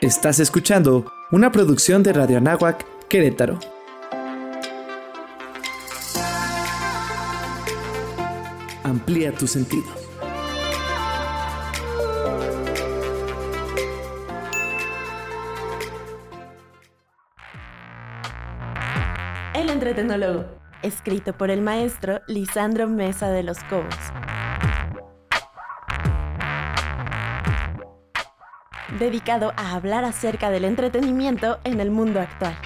Estás escuchando una producción de Radio Anáhuac, Querétaro. Amplía tu sentido. El entretenólogo, escrito por el maestro Lisandro Mesa de los Cobos. Dedicado a hablar acerca del entretenimiento en el mundo actual.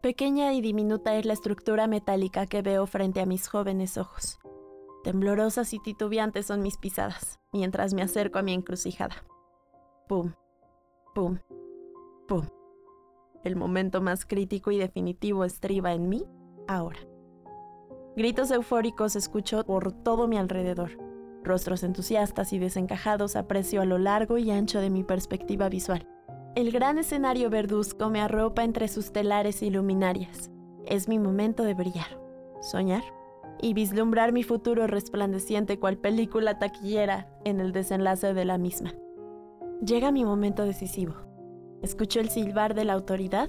Pequeña y diminuta es la estructura metálica que veo frente a mis jóvenes ojos. Temblorosas y titubeantes son mis pisadas, mientras me acerco a mi encrucijada. Pum, pum, pum. El momento más crítico y definitivo estriba en mí ahora. Gritos eufóricos escucho por todo mi alrededor. Rostros entusiastas y desencajados aprecio a lo largo y ancho de mi perspectiva visual. El gran escenario verduzco me arropa entre sus telares y luminarias. Es mi momento de brillar, soñar y vislumbrar mi futuro resplandeciente cual película taquillera en el desenlace de la misma. Llega mi momento decisivo. Escucho el silbar de la autoridad,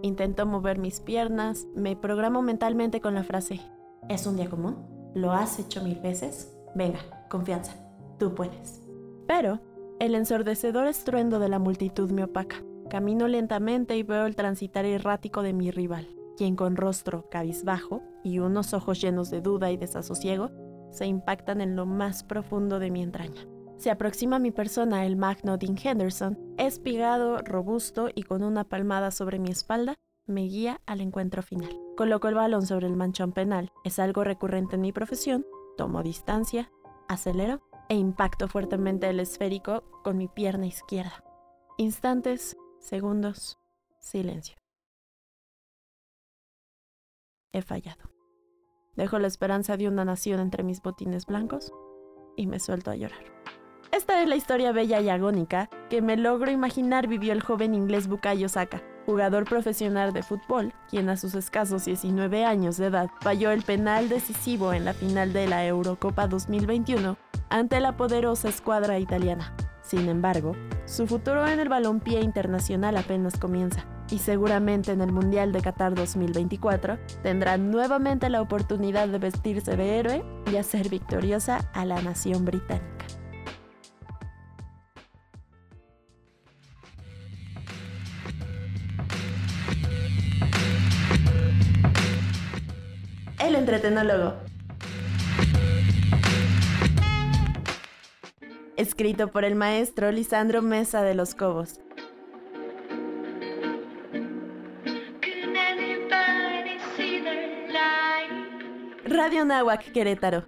intento mover mis piernas, me programo mentalmente con la frase, ¿es un día común? ¿Lo has hecho mil veces? Venga, confianza, tú puedes. Pero el ensordecedor estruendo de la multitud me opaca. Camino lentamente y veo el transitar errático de mi rival, quien con rostro cabizbajo y unos ojos llenos de duda y desasosiego se impactan en lo más profundo de mi entraña. Se aproxima a mi persona el magno Dean Henderson, espigado, robusto y con una palmada sobre mi espalda, me guía al encuentro final. Coloco el balón sobre el manchón penal. Es algo recurrente en mi profesión. Tomo distancia, acelero e impacto fuertemente el esférico con mi pierna izquierda. Instantes, segundos, silencio. He fallado. Dejo la esperanza de una nación entre mis botines blancos y me suelto a llorar. Esta es la historia bella y agónica que me logro imaginar vivió el joven inglés Bukayo Saka, jugador profesional de fútbol, quien a sus escasos 19 años de edad falló el penal decisivo en la final de la Eurocopa 2021 ante la poderosa escuadra italiana. Sin embargo, su futuro en el balompié internacional apenas comienza y seguramente en el Mundial de Qatar 2024 tendrá nuevamente la oportunidad de vestirse de héroe y hacer victoriosa a la nación británica. Escrito por el maestro Lisandro Mesa de los Cobos. Radio Nahuac Querétaro.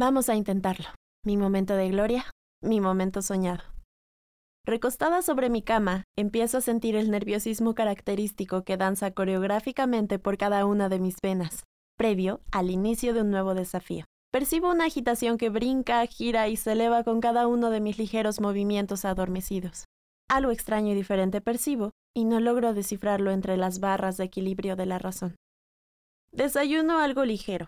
Vamos a intentarlo. Mi momento de gloria, mi momento soñado. Recostada sobre mi cama, empiezo a sentir el nerviosismo característico que danza coreográficamente por cada una de mis venas, previo al inicio de un nuevo desafío. Percibo una agitación que brinca, gira y se eleva con cada uno de mis ligeros movimientos adormecidos. Algo extraño y diferente percibo, y no logro descifrarlo entre las barras de equilibrio de la razón. Desayuno algo ligero,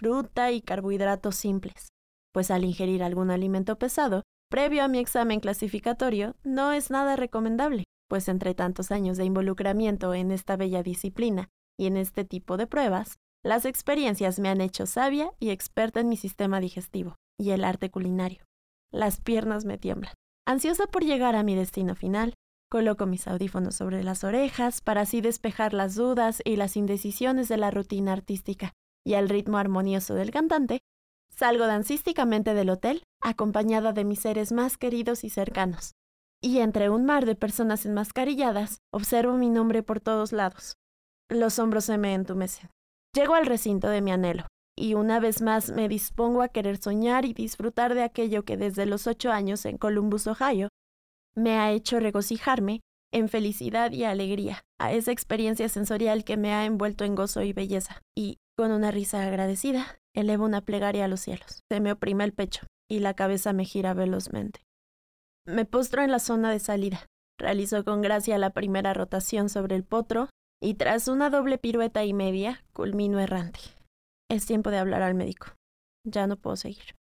fruta y carbohidratos simples, pues al ingerir algún alimento pesado, previo a mi examen clasificatorio, no es nada recomendable, pues entre tantos años de involucramiento en esta bella disciplina y en este tipo de pruebas, las experiencias me han hecho sabia y experta en mi sistema digestivo y el arte culinario. Las piernas me tiemblan. Ansiosa por llegar a mi destino final, coloco mis audífonos sobre las orejas para así despejar las dudas y las indecisiones de la rutina artística, y al ritmo armonioso del cantante, salgo dancísticamente del hotel, acompañada de mis seres más queridos y cercanos. Y entre un mar de personas enmascarilladas, observo mi nombre por todos lados. Los hombros se me entumecen. Llego al recinto de mi anhelo, y una vez más me dispongo a querer soñar y disfrutar de aquello que desde los ocho años en Columbus, Ohio, me ha hecho regocijarme en felicidad y alegría, a esa experiencia sensorial que me ha envuelto en gozo y belleza. Y, con una risa agradecida, elevo una plegaria a los cielos. Se me oprime el pecho y la cabeza me gira velozmente. Me postro en la zona de salida. Realizo con gracia la primera rotación sobre el potro y tras una doble pirueta y media, culmino errante. Es tiempo de hablar al médico. Ya no puedo seguir.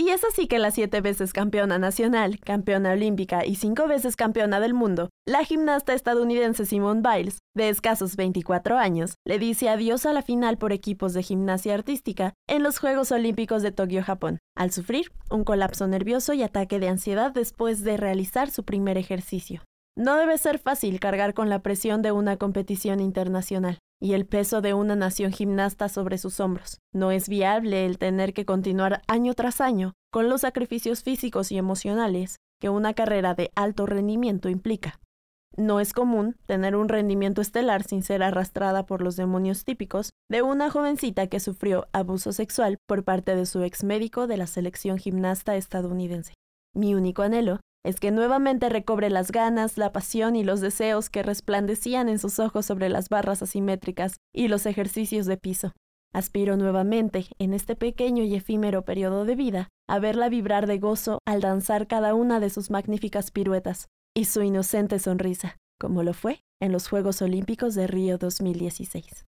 Y es así que la siete veces campeona nacional, campeona olímpica y cinco veces campeona del mundo, la gimnasta estadounidense Simone Biles, de escasos 24 años, le dice adiós a la final por equipos de gimnasia artística en los Juegos Olímpicos de Tokio, Japón, al sufrir un colapso nervioso y ataque de ansiedad después de realizar su primer ejercicio. No debe ser fácil cargar con la presión de una competición internacional y el peso de una nación gimnasta sobre sus hombros. No es viable el tener que continuar año tras año con los sacrificios físicos y emocionales que una carrera de alto rendimiento implica. No es común tener un rendimiento estelar sin ser arrastrada por los demonios típicos de una jovencita que sufrió abuso sexual por parte de su ex médico de la selección gimnasta estadounidense. Mi único anhelo es que nuevamente recobre las ganas, la pasión y los deseos que resplandecían en sus ojos sobre las barras asimétricas y los ejercicios de piso. Aspiro nuevamente, en este pequeño y efímero periodo de vida, a verla vibrar de gozo al danzar cada una de sus magníficas piruetas y su inocente sonrisa, como lo fue en los Juegos Olímpicos de Río 2016.